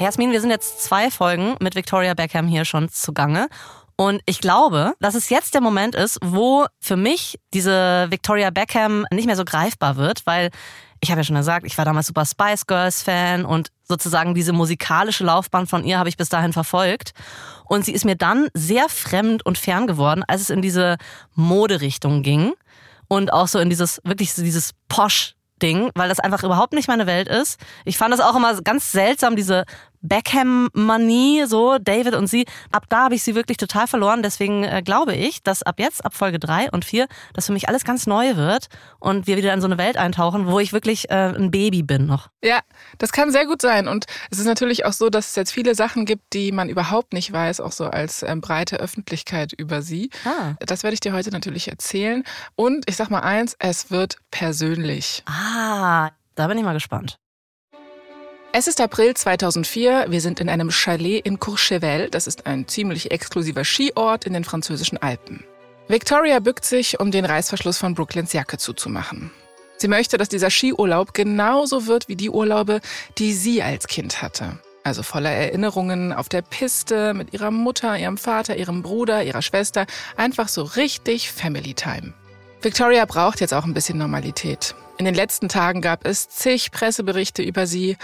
Jasmin, wir sind jetzt zwei Folgen mit Victoria Beckham hier schon zugange. Und ich glaube, dass es jetzt der Moment ist, wo für mich diese Victoria Beckham nicht mehr so greifbar wird, weil ich habe ja schon gesagt, ich war damals super Spice Girls Fan und sozusagen diese musikalische Laufbahn von ihr habe ich bis dahin verfolgt. Und sie ist mir dann sehr fremd und fern geworden, als es in diese Moderichtung ging und auch so in dieses wirklich dieses Posh Ding, weil das einfach überhaupt nicht meine Welt ist. Ich fand das auch immer ganz seltsam, diese Beckham-Manie, so David und sie. Ab da habe ich sie wirklich total verloren. Deswegen äh, glaube ich, dass ab jetzt, ab Folge drei und vier, dass für mich alles ganz neu wird und wir wieder in so eine Welt eintauchen, wo ich wirklich äh, ein Baby bin noch. Ja, das kann sehr gut sein. Und es ist natürlich auch so, dass es jetzt viele Sachen gibt, die man überhaupt nicht weiß, auch so als ähm, breite Öffentlichkeit über sie. Ah. Das werde ich dir heute natürlich erzählen. Und ich sag mal eins, es wird persönlich. Ah, da bin ich mal gespannt. Es ist April 2004. Wir sind in einem Chalet in Courchevel. Das ist ein ziemlich exklusiver Skiort in den französischen Alpen. Victoria bückt sich, um den Reißverschluss von Brooklyns Jacke zuzumachen. Sie möchte, dass dieser Skiurlaub genauso wird wie die Urlaube, die sie als Kind hatte. Also voller Erinnerungen auf der Piste mit ihrer Mutter, ihrem Vater, ihrem Bruder, ihrer Schwester. Einfach so richtig Family Time. Victoria braucht jetzt auch ein bisschen Normalität. In den letzten Tagen gab es zig Presseberichte über sie.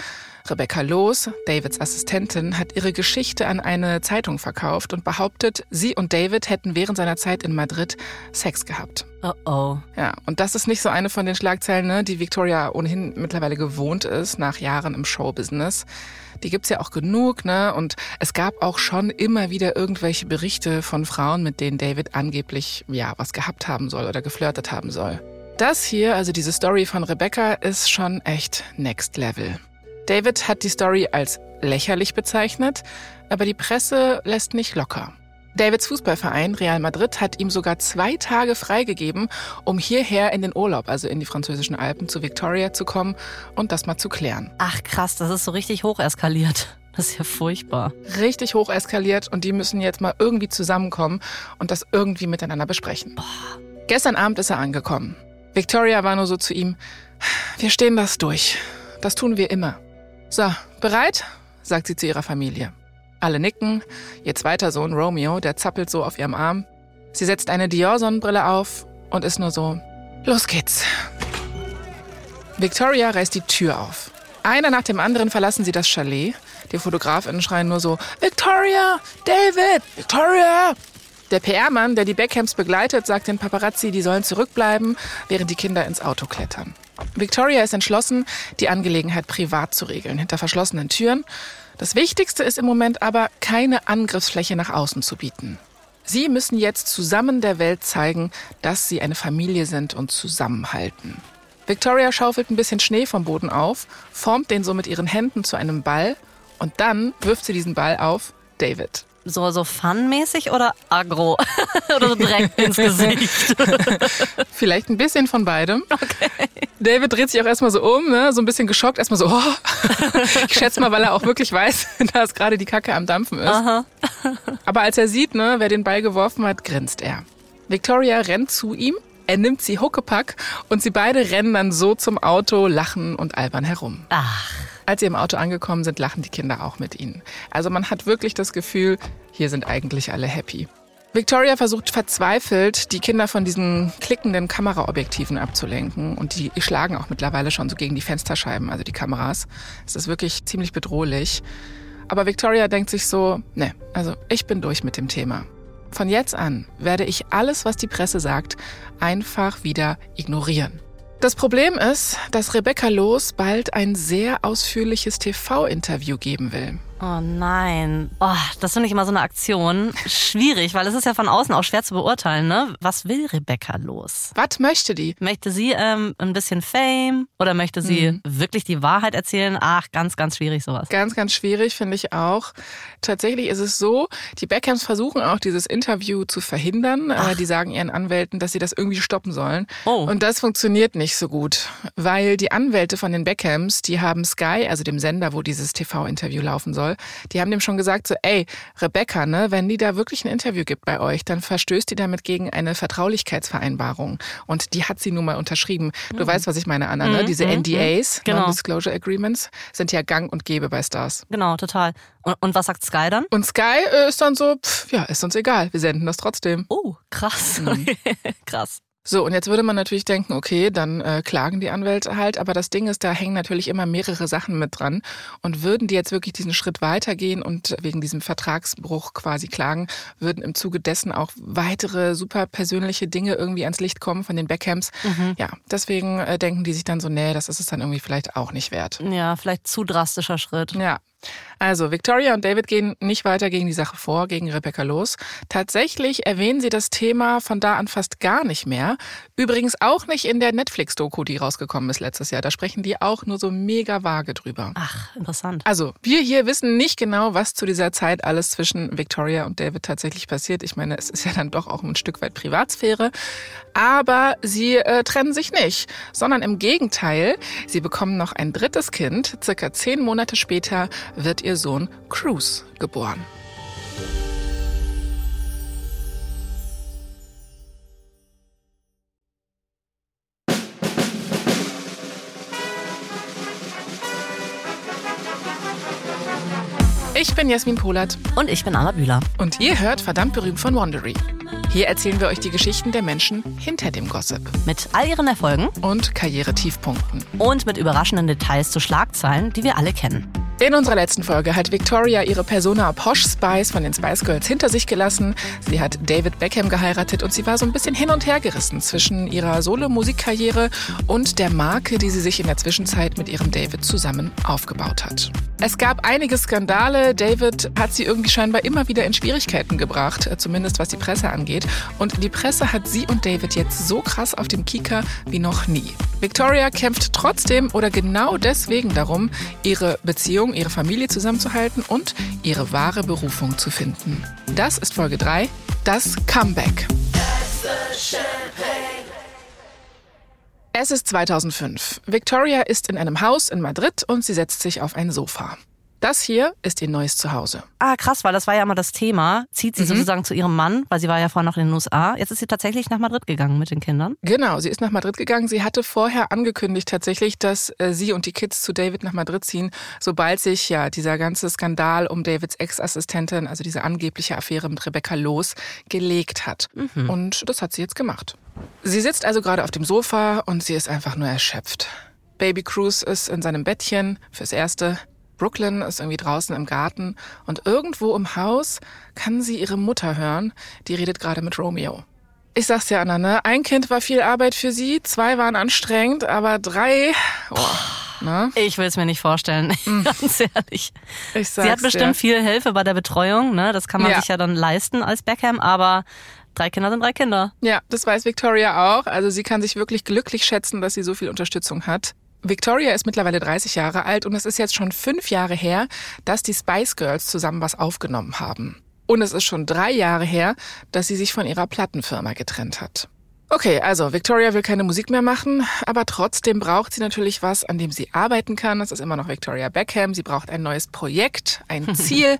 Rebecca Loos, Davids Assistentin, hat ihre Geschichte an eine Zeitung verkauft und behauptet, sie und David hätten während seiner Zeit in Madrid Sex gehabt. Oh oh. Ja, und das ist nicht so eine von den Schlagzeilen, ne, die Victoria ohnehin mittlerweile gewohnt ist, nach Jahren im Showbusiness. Die gibt's ja auch genug, ne? Und es gab auch schon immer wieder irgendwelche Berichte von Frauen, mit denen David angeblich, ja, was gehabt haben soll oder geflirtet haben soll. Das hier, also diese Story von Rebecca, ist schon echt next level. David hat die Story als lächerlich bezeichnet, aber die Presse lässt nicht locker. Davids Fußballverein Real Madrid hat ihm sogar zwei Tage freigegeben, um hierher in den Urlaub, also in die französischen Alpen zu Victoria zu kommen und das mal zu klären. Ach krass, das ist so richtig hoch eskaliert. Das ist ja furchtbar. Richtig hoch eskaliert und die müssen jetzt mal irgendwie zusammenkommen und das irgendwie miteinander besprechen. Boah. Gestern Abend ist er angekommen. Victoria war nur so zu ihm, wir stehen das durch. Das tun wir immer. So, bereit? sagt sie zu ihrer Familie. Alle nicken. Ihr zweiter Sohn Romeo, der zappelt so auf ihrem Arm. Sie setzt eine Dior-Sonnenbrille auf und ist nur so, los geht's. Victoria reißt die Tür auf. Einer nach dem anderen verlassen sie das Chalet. Die Fotografinnen schreien nur so, Victoria, David, Victoria. Der PR-Mann, der die Beckhams begleitet, sagt den Paparazzi, die sollen zurückbleiben, während die Kinder ins Auto klettern. Victoria ist entschlossen, die Angelegenheit privat zu regeln, hinter verschlossenen Türen. Das Wichtigste ist im Moment aber, keine Angriffsfläche nach außen zu bieten. Sie müssen jetzt zusammen der Welt zeigen, dass sie eine Familie sind und zusammenhalten. Victoria schaufelt ein bisschen Schnee vom Boden auf, formt den so mit ihren Händen zu einem Ball und dann wirft sie diesen Ball auf David so, so funmäßig oder aggro? oder so direkt ins Gesicht? Vielleicht ein bisschen von beidem. Okay. David dreht sich auch erstmal so um, ne? so ein bisschen geschockt, erstmal so, oh. ich schätze mal, weil er auch wirklich weiß, dass gerade die Kacke am Dampfen ist. Aha. Aber als er sieht, ne, wer den Ball geworfen hat, grinst er. Victoria rennt zu ihm, er nimmt sie Huckepack und sie beide rennen dann so zum Auto, lachen und albern herum. Ach. Als sie im Auto angekommen sind, lachen die Kinder auch mit ihnen. Also man hat wirklich das Gefühl, hier sind eigentlich alle happy. Victoria versucht verzweifelt, die Kinder von diesen klickenden Kameraobjektiven abzulenken. Und die schlagen auch mittlerweile schon so gegen die Fensterscheiben, also die Kameras. Es ist wirklich ziemlich bedrohlich. Aber Victoria denkt sich so, ne, also ich bin durch mit dem Thema. Von jetzt an werde ich alles, was die Presse sagt, einfach wieder ignorieren. Das Problem ist, dass Rebecca Loos bald ein sehr ausführliches TV-Interview geben will. Oh nein. Oh, das finde ich immer so eine Aktion. Schwierig, weil es ist ja von außen auch schwer zu beurteilen, ne? Was will Rebecca los? Was möchte die? Möchte sie ähm, ein bisschen Fame oder möchte sie mhm. wirklich die Wahrheit erzählen? Ach, ganz, ganz schwierig sowas. Ganz, ganz schwierig, finde ich auch. Tatsächlich ist es so, die Beckhams versuchen auch dieses Interview zu verhindern. Ach. Die sagen ihren Anwälten, dass sie das irgendwie stoppen sollen. Oh. Und das funktioniert nicht so gut, weil die Anwälte von den Beckhams, die haben Sky, also dem Sender, wo dieses TV-Interview laufen soll, soll. Die haben dem schon gesagt, so, ey, Rebecca, ne, wenn die da wirklich ein Interview gibt bei euch, dann verstößt die damit gegen eine Vertraulichkeitsvereinbarung. Und die hat sie nun mal unterschrieben. Du mhm. weißt, was ich meine, Anna, ne? Mhm. Diese mhm. NDAs, genau. Non-Disclosure Agreements, sind ja gang und gäbe bei Stars. Genau, total. Und, und was sagt Sky dann? Und Sky äh, ist dann so, pff, ja, ist uns egal, wir senden das trotzdem. Oh, krass. Mhm. krass. So, und jetzt würde man natürlich denken, okay, dann äh, klagen die Anwälte halt, aber das Ding ist, da hängen natürlich immer mehrere Sachen mit dran. Und würden die jetzt wirklich diesen Schritt weitergehen und wegen diesem Vertragsbruch quasi klagen, würden im Zuge dessen auch weitere super persönliche Dinge irgendwie ans Licht kommen von den Beckhams. Mhm. Ja, deswegen äh, denken die sich dann so, nee, das ist es dann irgendwie vielleicht auch nicht wert. Ja, vielleicht zu drastischer Schritt. Ja, also, Victoria und David gehen nicht weiter gegen die Sache vor, gegen Rebecca los. Tatsächlich erwähnen sie das Thema von da an fast gar nicht mehr. Übrigens auch nicht in der Netflix-Doku, die rausgekommen ist letztes Jahr. Da sprechen die auch nur so mega vage drüber. Ach, interessant. Also, wir hier wissen nicht genau, was zu dieser Zeit alles zwischen Victoria und David tatsächlich passiert. Ich meine, es ist ja dann doch auch ein Stück weit Privatsphäre. Aber sie äh, trennen sich nicht, sondern im Gegenteil, sie bekommen noch ein drittes Kind. Circa zehn Monate später wird ihr Sohn Cruz geboren. Ich bin Jasmin Polat. Und ich bin Anna Bühler. Und ihr hört verdammt berühmt von Wandery. Hier erzählen wir euch die Geschichten der Menschen hinter dem Gossip. Mit all ihren Erfolgen und Karrieretiefpunkten. Und mit überraschenden Details zu Schlagzeilen, die wir alle kennen. In unserer letzten Folge hat Victoria ihre Persona Posh Spice von den Spice Girls hinter sich gelassen. Sie hat David Beckham geheiratet und sie war so ein bisschen hin und her gerissen zwischen ihrer Solo-Musikkarriere und der Marke, die sie sich in der Zwischenzeit mit ihrem David zusammen aufgebaut hat. Es gab einige Skandale. David hat sie irgendwie scheinbar immer wieder in Schwierigkeiten gebracht, zumindest was die Presse angeht. Und die Presse hat sie und David jetzt so krass auf dem Kieker wie noch nie. Victoria kämpft trotzdem oder genau deswegen darum, ihre Beziehung, ihre Familie zusammenzuhalten und ihre wahre Berufung zu finden. Das ist Folge 3, das Comeback. Es ist 2005. Victoria ist in einem Haus in Madrid und sie setzt sich auf ein Sofa. Das hier ist ihr neues Zuhause. Ah, krass, weil das war ja immer das Thema. Zieht sie mhm. sozusagen zu ihrem Mann, weil sie war ja vorher noch in den USA. Jetzt ist sie tatsächlich nach Madrid gegangen mit den Kindern. Genau, sie ist nach Madrid gegangen. Sie hatte vorher angekündigt tatsächlich, dass äh, sie und die Kids zu David nach Madrid ziehen, sobald sich ja dieser ganze Skandal um Davids Ex-Assistentin, also diese angebliche Affäre mit Rebecca Los, gelegt hat. Mhm. Und das hat sie jetzt gemacht. Sie sitzt also gerade auf dem Sofa und sie ist einfach nur erschöpft. Baby Cruz ist in seinem Bettchen fürs Erste. Brooklyn ist irgendwie draußen im Garten und irgendwo im Haus kann sie ihre Mutter hören, die redet gerade mit Romeo. Ich sag's dir, Anna, ne? Ein Kind war viel Arbeit für sie, zwei waren anstrengend, aber drei. Oh, ne? Ich will es mir nicht vorstellen, mm. ganz ehrlich. Ich sag's sie hat bestimmt dir. viel Hilfe bei der Betreuung, ne? Das kann man ja. sich ja dann leisten als Beckham, aber drei Kinder sind drei Kinder. Ja, das weiß Victoria auch. Also sie kann sich wirklich glücklich schätzen, dass sie so viel Unterstützung hat. Victoria ist mittlerweile 30 Jahre alt und es ist jetzt schon fünf Jahre her, dass die Spice Girls zusammen was aufgenommen haben. Und es ist schon drei Jahre her, dass sie sich von ihrer Plattenfirma getrennt hat. Okay, also Victoria will keine Musik mehr machen, aber trotzdem braucht sie natürlich was, an dem sie arbeiten kann. Das ist immer noch Victoria Beckham. Sie braucht ein neues Projekt, ein Ziel.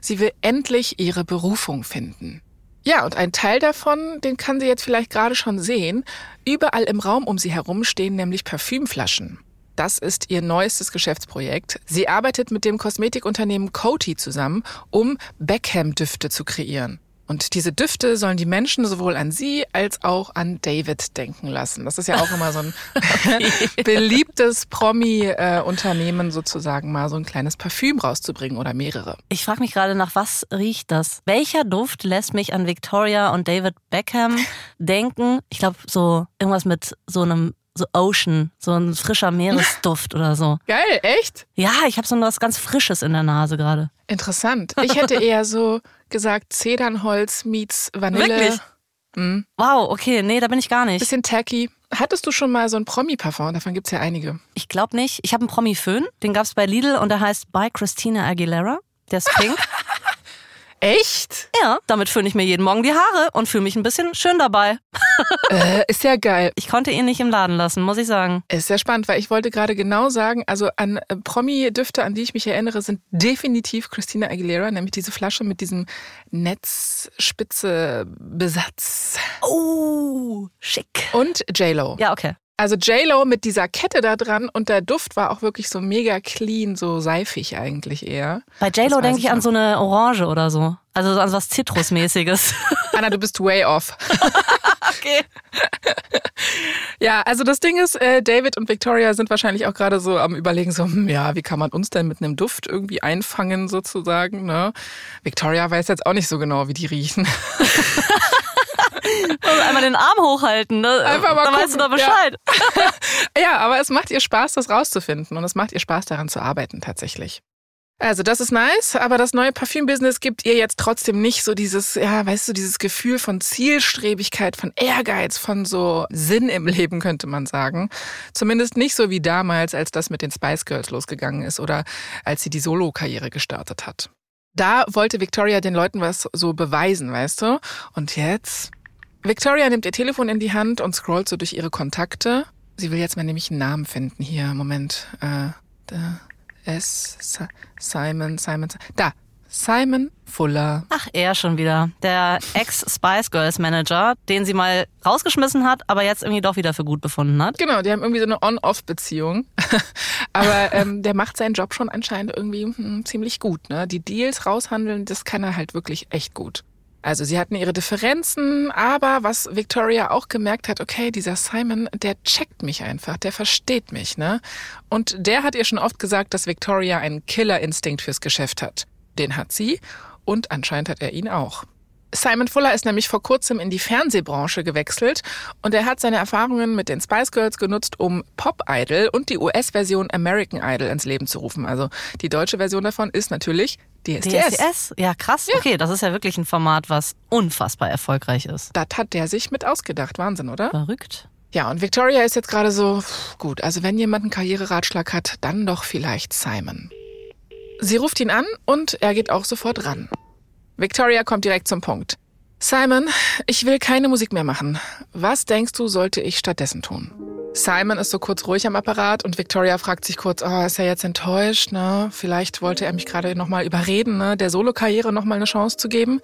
sie will endlich ihre Berufung finden. Ja, und ein Teil davon, den kann sie jetzt vielleicht gerade schon sehen. Überall im Raum um sie herum stehen nämlich Parfümflaschen. Das ist ihr neuestes Geschäftsprojekt. Sie arbeitet mit dem Kosmetikunternehmen Coty zusammen, um Beckham-Düfte zu kreieren. Und diese Düfte sollen die Menschen sowohl an sie als auch an David denken lassen. Das ist ja auch immer so ein beliebtes Promi-Unternehmen sozusagen, mal so ein kleines Parfüm rauszubringen oder mehrere. Ich frage mich gerade, nach was riecht das? Welcher Duft lässt mich an Victoria und David Beckham denken? Ich glaube, so irgendwas mit so einem so Ocean, so ein frischer Meeresduft oder so. Geil, echt? Ja, ich habe so was ganz Frisches in der Nase gerade. Interessant. Ich hätte eher so gesagt Zedernholz meets Vanille. Wirklich? Mhm. Wow, okay, nee, da bin ich gar nicht. Bisschen tacky. Hattest du schon mal so ein Promi-Parfum? Davon gibt es ja einige. Ich glaube nicht. Ich habe einen Promi-Föhn, den gab es bei Lidl und der heißt By Christina Aguilera. Der ist pink. Echt? Ja, damit föhne ich mir jeden Morgen die Haare und fühle mich ein bisschen schön dabei. Äh, ist ja geil. Ich konnte ihn nicht im Laden lassen, muss ich sagen. Ist sehr spannend, weil ich wollte gerade genau sagen, also an äh, Promi-Düfte, an die ich mich erinnere, sind definitiv Christina Aguilera, nämlich diese Flasche mit diesem Netzspitze-Besatz. Oh, schick. Und J-Lo. Ja, okay. Also J-Lo mit dieser Kette da dran und der Duft war auch wirklich so mega clean, so seifig eigentlich eher. Bei J-Lo denke ich an so eine Orange oder so. Also so an was Zitrusmäßiges. Anna, du bist way off. okay. Ja, also das Ding ist, äh, David und Victoria sind wahrscheinlich auch gerade so am überlegen, so, hm, ja, wie kann man uns denn mit einem Duft irgendwie einfangen sozusagen, ne? Victoria weiß jetzt auch nicht so genau, wie die riechen. Also einmal den Arm hochhalten, ne? Einfach mal Dann weißt du da Bescheid. Ja, aber es macht ihr Spaß, das rauszufinden und es macht ihr Spaß, daran zu arbeiten tatsächlich. Also das ist nice, aber das neue Parfüm-Business gibt ihr jetzt trotzdem nicht so dieses, ja, weißt du, dieses Gefühl von Zielstrebigkeit, von Ehrgeiz, von so Sinn im Leben, könnte man sagen. Zumindest nicht so wie damals, als das mit den Spice Girls losgegangen ist oder als sie die Solo-Karriere gestartet hat. Da wollte Victoria den Leuten was so beweisen, weißt du? Und jetzt? Victoria nimmt ihr Telefon in die Hand und scrollt so durch ihre Kontakte. Sie will jetzt mal nämlich einen Namen finden. Hier, Moment. Äh, da, S. Si- Simon, Simon. Da. Simon Fuller. Ach, er schon wieder. Der Ex-Spice Girls Manager, den sie mal rausgeschmissen hat, aber jetzt irgendwie doch wieder für gut befunden hat. Genau, die haben irgendwie so eine On-Off-Beziehung. Aber ähm, der macht seinen Job schon anscheinend irgendwie hm, ziemlich gut. Ne? Die Deals raushandeln, das kann er halt wirklich echt gut. Also sie hatten ihre Differenzen, aber was Victoria auch gemerkt hat, okay, dieser Simon, der checkt mich einfach, der versteht mich, ne? Und der hat ihr schon oft gesagt, dass Victoria einen Killerinstinkt fürs Geschäft hat. Den hat sie und anscheinend hat er ihn auch. Simon Fuller ist nämlich vor kurzem in die Fernsehbranche gewechselt und er hat seine Erfahrungen mit den Spice Girls genutzt, um Pop Idol und die US-Version American Idol ins Leben zu rufen. Also die deutsche Version davon ist natürlich DSDS. DSDS? Ja, krass. Okay, das ist ja wirklich ein Format, was unfassbar erfolgreich ist. Das hat der sich mit ausgedacht. Wahnsinn, oder? Verrückt. Ja, und Victoria ist jetzt gerade so, gut, also wenn jemand einen Karriereratschlag hat, dann doch vielleicht Simon. Sie ruft ihn an und er geht auch sofort ran. Victoria kommt direkt zum Punkt. Simon, ich will keine Musik mehr machen. Was denkst du, sollte ich stattdessen tun? Simon ist so kurz ruhig am Apparat und Victoria fragt sich kurz, oh, ist er jetzt enttäuscht, ne? Vielleicht wollte er mich gerade nochmal überreden, ne? Der Solokarriere nochmal eine Chance zu geben.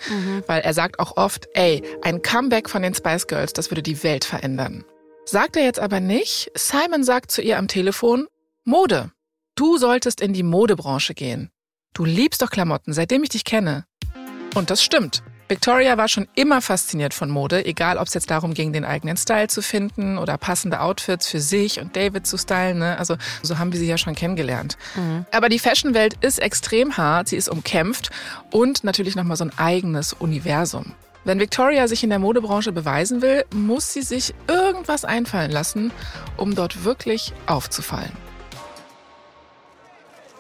Weil er sagt auch oft, ey, ein Comeback von den Spice Girls, das würde die Welt verändern. Sagt er jetzt aber nicht. Simon sagt zu ihr am Telefon, Mode. Du solltest in die Modebranche gehen. Du liebst doch Klamotten, seitdem ich dich kenne. Und das stimmt. Victoria war schon immer fasziniert von Mode, egal ob es jetzt darum ging, den eigenen Style zu finden oder passende Outfits für sich und David zu stylen. Ne? Also so haben wir sie ja schon kennengelernt. Aber die Fashionwelt ist extrem hart, sie ist umkämpft und natürlich nochmal so ein eigenes Universum. Wenn Victoria sich in der Modebranche beweisen will, muss sie sich irgendwas einfallen lassen, um dort wirklich aufzufallen.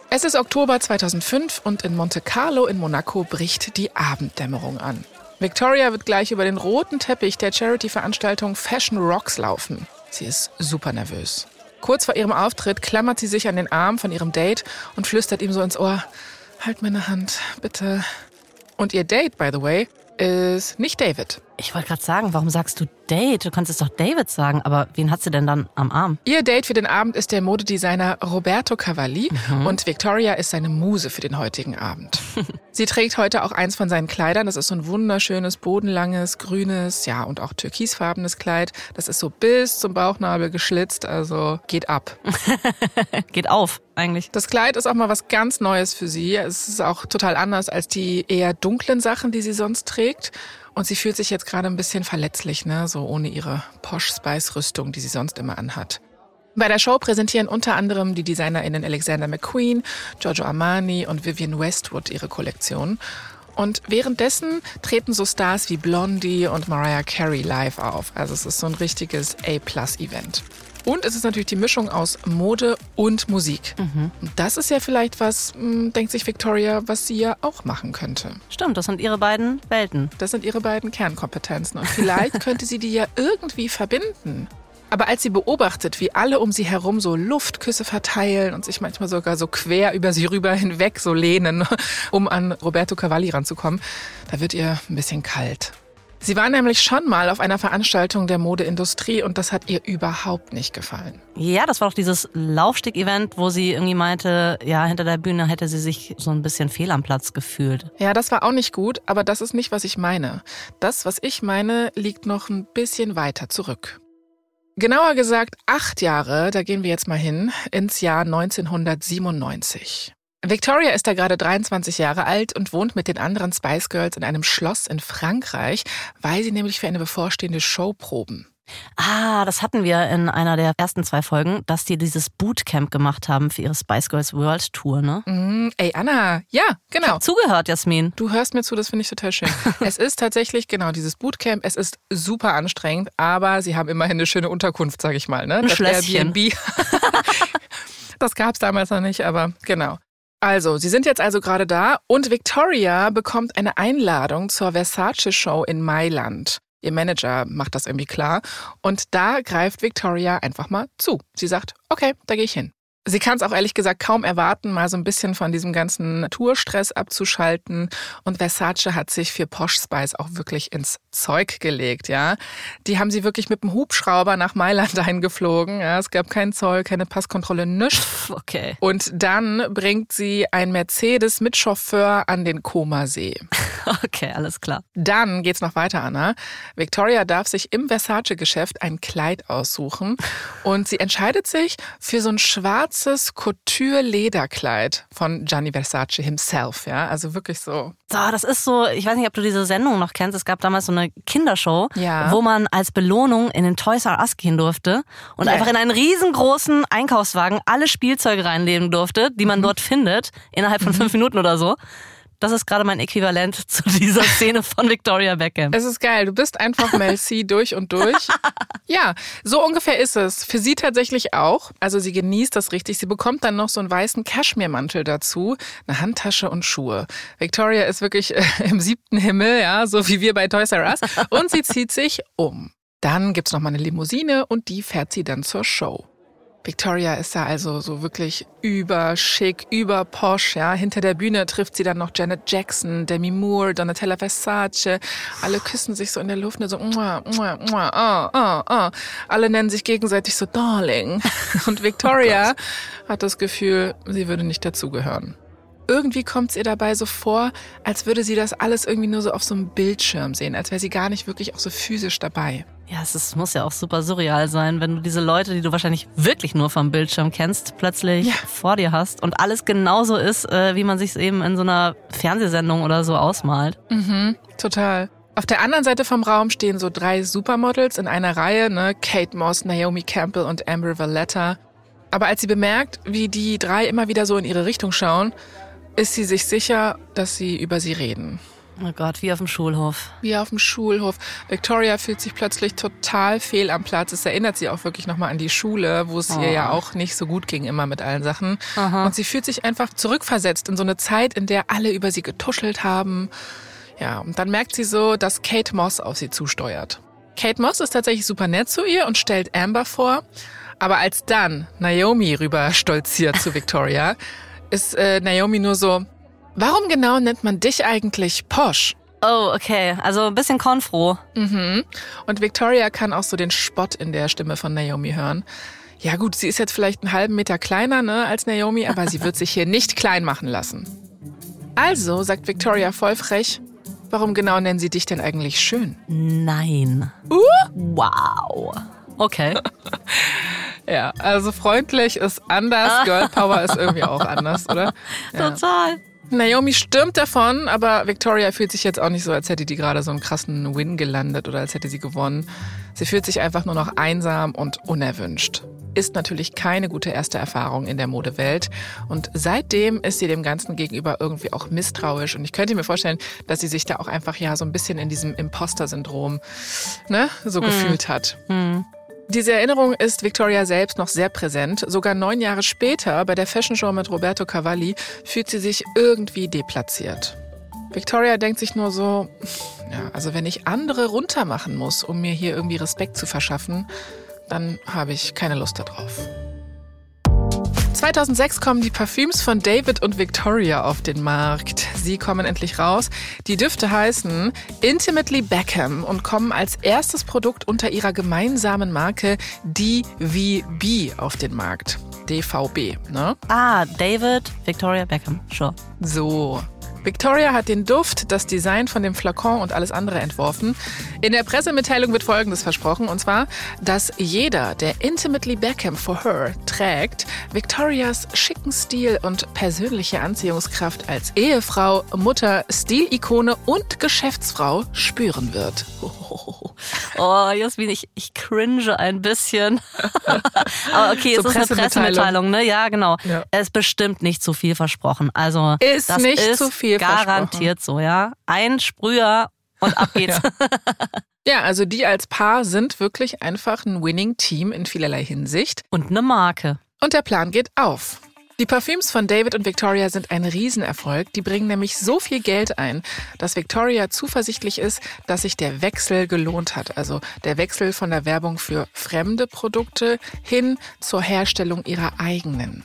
Es ist Oktober 2005 und in Monte Carlo in Monaco bricht die Abenddämmerung an. Victoria wird gleich über den roten Teppich der Charity-Veranstaltung Fashion Rocks laufen. Sie ist super nervös. Kurz vor ihrem Auftritt klammert sie sich an den Arm von ihrem Date und flüstert ihm so ins Ohr, halt meine Hand, bitte. Und ihr Date, by the way, ist nicht David. Ich wollte gerade sagen, warum sagst du Date? Du kannst es doch David sagen, aber wen hat sie denn dann am Arm? Ihr Date für den Abend ist der Modedesigner Roberto Cavalli und Victoria ist seine Muse für den heutigen Abend. Sie trägt heute auch eins von seinen Kleidern. Das ist so ein wunderschönes, bodenlanges, grünes, ja, und auch türkisfarbenes Kleid. Das ist so bis zum Bauchnabel geschlitzt, also geht ab. Geht auf, eigentlich. Das Kleid ist auch mal was ganz Neues für sie. Es ist auch total anders als die eher dunklen Sachen, die sie sonst trägt. Und sie fühlt sich jetzt gerade ein bisschen verletzlich, ne? So ohne ihre Posh-Spice-Rüstung, die sie sonst immer anhat. Bei der Show präsentieren unter anderem die DesignerInnen Alexander McQueen, Giorgio Armani und Vivienne Westwood ihre Kollektion. Und währenddessen treten so Stars wie Blondie und Mariah Carey live auf. Also es ist so ein richtiges A-Plus-Event. Und es ist natürlich die Mischung aus Mode und Musik. Und das ist ja vielleicht was, mh, denkt sich Victoria, was sie ja auch machen könnte. Stimmt, das sind ihre beiden Welten. Das sind ihre beiden Kernkompetenzen. Und vielleicht könnte sie die ja irgendwie verbinden. Aber als sie beobachtet, wie alle um sie herum so Luftküsse verteilen und sich manchmal sogar so quer über sie rüber hinweg so lehnen, um an Roberto Cavalli ranzukommen, da wird ihr ein bisschen kalt. Sie war nämlich schon mal auf einer Veranstaltung der Modeindustrie und das hat ihr überhaupt nicht gefallen. Ja, das war doch dieses Laufstieg-Event, wo sie irgendwie meinte, ja, hinter der Bühne hätte sie sich so ein bisschen fehl am Platz gefühlt. Ja, das war auch nicht gut, aber das ist nicht, was ich meine. Das, was ich meine, liegt noch ein bisschen weiter zurück. Genauer gesagt acht Jahre, da gehen wir jetzt mal hin, ins Jahr 1997. Victoria ist da gerade 23 Jahre alt und wohnt mit den anderen Spice Girls in einem Schloss in Frankreich, weil sie nämlich für eine bevorstehende Show proben. Ah, das hatten wir in einer der ersten zwei Folgen, dass die dieses Bootcamp gemacht haben für ihre Spice Girls World Tour, ne? Mm, ey, Anna, ja, genau. Ich hab zugehört, Jasmin. Du hörst mir zu, das finde ich total schön. es ist tatsächlich, genau, dieses Bootcamp, es ist super anstrengend, aber sie haben immerhin eine schöne Unterkunft, sag ich mal, ne? Ein das Schlösschen. Airbnb. das gab's damals noch nicht, aber genau. Also, Sie sind jetzt also gerade da und Victoria bekommt eine Einladung zur Versace Show in Mailand. Ihr Manager macht das irgendwie klar. Und da greift Victoria einfach mal zu. Sie sagt, okay, da gehe ich hin. Sie kann es auch ehrlich gesagt kaum erwarten, mal so ein bisschen von diesem ganzen Naturstress abzuschalten. Und Versace hat sich für Posh Spice auch wirklich ins Zeug gelegt, ja. Die haben sie wirklich mit dem Hubschrauber nach Mailand eingeflogen. Ja. Es gab keinen Zoll, keine Passkontrolle, nichts. Okay. Und dann bringt sie ein Mercedes mit Chauffeur an den Komasee. Okay, alles klar. Dann geht's noch weiter, Anna. Victoria darf sich im Versace-Geschäft ein Kleid aussuchen und sie entscheidet sich für so ein schwarzes Couture-Lederkleid von Gianni Versace himself, ja, also wirklich so. So, das ist so, ich weiß nicht, ob du diese Sendung noch kennst. Es gab damals so eine Kindershow, ja. wo man als Belohnung in den Toys R Us gehen durfte und Ja. einfach in einen riesengroßen Einkaufswagen alle Spielzeuge reinlegen durfte, die Mhm. man dort findet, innerhalb von fünf Minuten oder so. Das ist gerade mein Äquivalent zu dieser Szene von Victoria Beckham. Es ist geil. Du bist einfach Mel C durch und durch. Ja, so ungefähr ist es. Für sie tatsächlich auch. Also sie genießt das richtig. Sie bekommt dann noch so einen weißen Kaschmirmantel dazu, eine Handtasche und Schuhe. Victoria ist wirklich äh, im siebten Himmel, ja, so wie wir bei Toys R Us. Und sie zieht sich um. Dann gibt's noch mal eine Limousine und die fährt sie dann zur Show. Victoria ist da also so wirklich überschick, über posch, ja. Hinter der Bühne trifft sie dann noch Janet Jackson, Demi Moore, Donatella Versace. Alle küssen sich so in der Luft, nur so, mua, mua, mua, ah, ah, ah. Alle nennen sich gegenseitig so Darling. Und Victoria hat das Gefühl, sie würde nicht dazugehören. Irgendwie kommt es ihr dabei so vor, als würde sie das alles irgendwie nur so auf so einem Bildschirm sehen, als wäre sie gar nicht wirklich auch so physisch dabei. Ja, es ist, muss ja auch super surreal sein, wenn du diese Leute, die du wahrscheinlich wirklich nur vom Bildschirm kennst, plötzlich Ja. vor dir hast und alles genauso ist, äh, wie man sich es eben in so einer Fernsehsendung oder so ausmalt. Mhm, total. Auf der anderen Seite vom Raum stehen so drei Supermodels in einer Reihe, ne? Kate Moss, Naomi Campbell und Amber Valletta. Aber als sie bemerkt, wie die drei immer wieder so in ihre Richtung schauen, ist sie sich sicher, dass sie über sie reden. Oh Gott, wie auf dem Schulhof. Wie auf dem Schulhof. Victoria fühlt sich plötzlich total fehl am Platz. Es erinnert sie auch wirklich nochmal an die Schule, wo es ihr Oh. ja auch nicht so gut ging immer mit allen Sachen. Aha. Und sie fühlt sich einfach zurückversetzt in so eine Zeit, in der alle über sie getuschelt haben. Ja, und dann merkt sie so, dass Kate Moss auf sie zusteuert. Kate Moss ist tatsächlich super nett zu ihr und stellt Amber vor. Aber als dann Naomi rüber stolziert zu Victoria, ist äh, Naomi nur so, warum genau nennt man dich eigentlich Posh? Oh, okay. Also ein bisschen konfro. Mhm. Und Victoria kann auch so den Spott in der Stimme von Naomi hören. Ja gut, sie ist jetzt vielleicht einen halben Meter kleiner ne, als Naomi, aber sie wird sich hier nicht klein machen lassen. Also, sagt Victoria voll frech, warum genau nennen sie dich denn eigentlich schön? Nein. Uh? Wow. Okay. Ja, also freundlich ist anders, Girl Power ist irgendwie auch anders, oder? Ja. Total. Naomi stürmt davon, aber Victoria fühlt sich jetzt auch nicht so, als hätte die gerade so einen krassen Win gelandet oder als hätte sie gewonnen. Sie fühlt sich einfach nur noch einsam und unerwünscht. Ist natürlich keine gute erste Erfahrung in der Modewelt. Und seitdem ist sie dem Ganzen gegenüber irgendwie auch misstrauisch. Und ich könnte mir vorstellen, dass sie sich da auch einfach ja so ein bisschen in diesem Imposter-Syndrom ne, so gefühlt hat. Hm. Diese Erinnerung ist Victoria selbst noch sehr präsent. Sogar neun Jahre später bei der Fashion Show mit Roberto Cavalli fühlt sie sich irgendwie deplatziert. Victoria denkt sich nur so, ja, also wenn ich andere runtermachen muss, um mir hier irgendwie Respekt zu verschaffen, dann habe ich keine Lust darauf. 2006 kommen die Parfüms von David und Victoria auf den Markt. Sie kommen endlich raus. Die Düfte heißen Intimately Beckham und kommen als erstes Produkt unter ihrer gemeinsamen Marke DVB auf den Markt. DVB, ne? Ah, David, Victoria Beckham, sure. So, Victoria hat den Duft, das Design von dem Flakon und alles andere entworfen. In der Pressemitteilung wird Folgendes versprochen, und zwar, dass jeder, der Intimately Beckham for Her trägt, Victorias schicken Stil und persönliche Anziehungskraft als Ehefrau, Mutter, Stilikone und Geschäftsfrau spüren wird. Oh, Jasmin, ich, ich cringe ein bisschen. Aber okay, so es ist eine Pressemitteilung, ne? Ja, genau. Ja. Es ist bestimmt nicht zu viel versprochen. Also, ist das nicht ist zu viel garantiert so, ja. Ein Sprüher und ab geht's. ja. ja, also die als Paar sind wirklich einfach ein Winning-Team in vielerlei Hinsicht. Und eine Marke. Und der Plan geht auf. Die Parfüms von David und Victoria sind ein Riesenerfolg. Die bringen nämlich so viel Geld ein, dass Victoria zuversichtlich ist, dass sich der Wechsel gelohnt hat. Also der Wechsel von der Werbung für fremde Produkte hin zur Herstellung ihrer eigenen.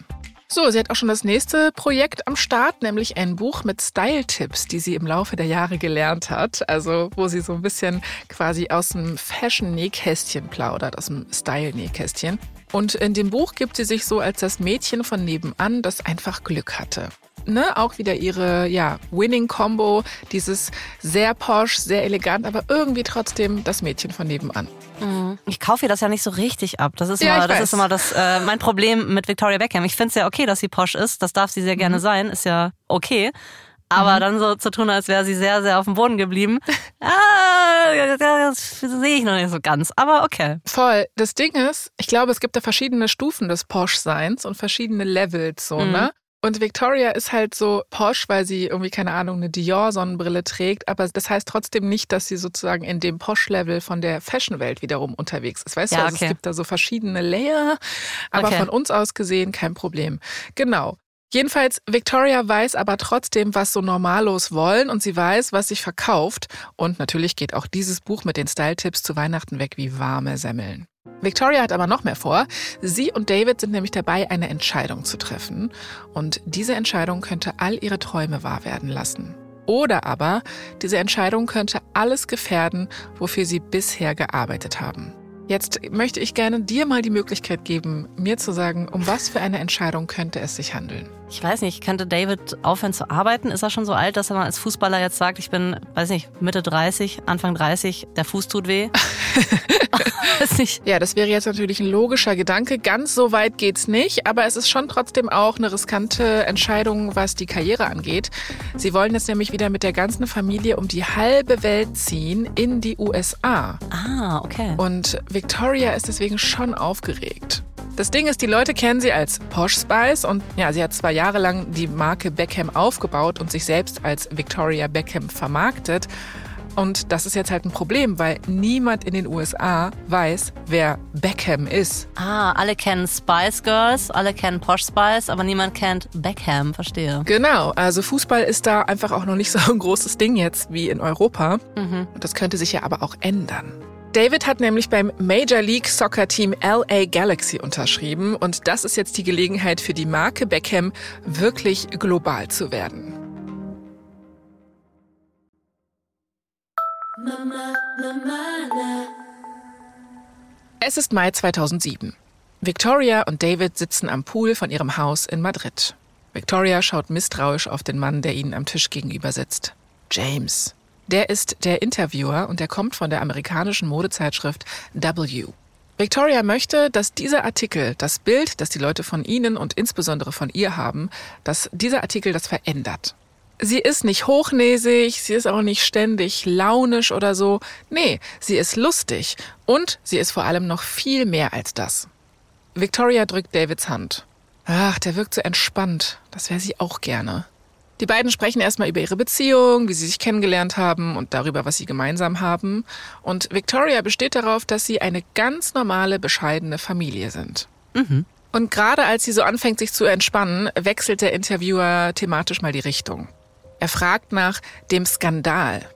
So, sie hat auch schon das nächste Projekt am Start, nämlich ein Buch mit Style-Tipps, die sie im Laufe der Jahre gelernt hat. Also, wo sie so ein bisschen quasi aus dem Fashion-Nähkästchen plaudert, aus dem Style-Nähkästchen. Und in dem Buch gibt sie sich so als das Mädchen von nebenan, das einfach Glück hatte. Ne, auch wieder ihre ja, Winning-Combo, dieses sehr posch, sehr elegant, aber irgendwie trotzdem das Mädchen von nebenan. Mhm. Ich kaufe ihr das ja nicht so richtig ab. Das ist, ja, immer, das ist immer das, äh, mein Problem mit Victoria Beckham. Ich finde es ja okay, dass sie posch ist. Das darf sie sehr gerne mhm. sein. Ist ja okay. Aber mhm. dann so zu tun, als wäre sie sehr, sehr auf dem Boden geblieben, ah, das sehe ich noch nicht so ganz. Aber okay. Voll. Das Ding ist, ich glaube, es gibt da verschiedene Stufen des Posh-Seins und verschiedene Levels, so, mhm. ne? Und Victoria ist halt so posch, weil sie irgendwie, keine Ahnung, eine Dior-Sonnenbrille trägt. Aber das heißt trotzdem nicht, dass sie sozusagen in dem Posch-Level von der Fashion-Welt wiederum unterwegs ist. Weißt ja, du, also okay. es gibt da so verschiedene Layer. Aber okay. von uns aus gesehen kein Problem. Genau. Jedenfalls, Victoria weiß aber trotzdem, was so normallos wollen und sie weiß, was sich verkauft. Und natürlich geht auch dieses Buch mit den Style-Tipps zu Weihnachten weg wie warme Semmeln. Victoria hat aber noch mehr vor. Sie und David sind nämlich dabei, eine Entscheidung zu treffen. Und diese Entscheidung könnte all ihre Träume wahr werden lassen. Oder aber diese Entscheidung könnte alles gefährden, wofür sie bisher gearbeitet haben. Jetzt möchte ich gerne dir mal die Möglichkeit geben, mir zu sagen, um was für eine Entscheidung könnte es sich handeln. Ich weiß nicht, könnte David aufhören zu arbeiten? Ist er schon so alt, dass er mal als Fußballer jetzt sagt, ich bin, weiß nicht, Mitte 30, Anfang 30, der Fuß tut weh? weiß nicht. Ja, das wäre jetzt natürlich ein logischer Gedanke. Ganz so weit geht's nicht, aber es ist schon trotzdem auch eine riskante Entscheidung, was die Karriere angeht. Sie wollen jetzt nämlich wieder mit der ganzen Familie um die halbe Welt ziehen in die USA. Ah, okay. Und Victoria ist deswegen schon aufgeregt. Das Ding ist, die Leute kennen sie als Posh Spice und ja, sie hat zwei Jahre lang die Marke Beckham aufgebaut und sich selbst als Victoria Beckham vermarktet. Und das ist jetzt halt ein Problem, weil niemand in den USA weiß, wer Beckham ist. Ah, alle kennen Spice Girls, alle kennen Posh Spice, aber niemand kennt Beckham, verstehe. Genau, also Fußball ist da einfach auch noch nicht so ein großes Ding jetzt wie in Europa. Mhm. Und das könnte sich ja aber auch ändern. David hat nämlich beim Major League Soccer Team LA Galaxy unterschrieben und das ist jetzt die Gelegenheit für die Marke Beckham, wirklich global zu werden. Es ist Mai 2007. Victoria und David sitzen am Pool von ihrem Haus in Madrid. Victoria schaut misstrauisch auf den Mann, der ihnen am Tisch gegenüber sitzt. James. Der ist der Interviewer und der kommt von der amerikanischen Modezeitschrift W. Victoria möchte, dass dieser Artikel, das Bild, das die Leute von Ihnen und insbesondere von ihr haben, dass dieser Artikel das verändert. Sie ist nicht hochnäsig, sie ist auch nicht ständig launisch oder so. Nee, sie ist lustig und sie ist vor allem noch viel mehr als das. Victoria drückt Davids Hand. Ach, der wirkt so entspannt. Das wäre sie auch gerne. Die beiden sprechen erstmal über ihre Beziehung, wie sie sich kennengelernt haben und darüber, was sie gemeinsam haben. Und Victoria besteht darauf, dass sie eine ganz normale, bescheidene Familie sind. Mhm. Und gerade als sie so anfängt, sich zu entspannen, wechselt der Interviewer thematisch mal die Richtung. Er fragt nach dem Skandal.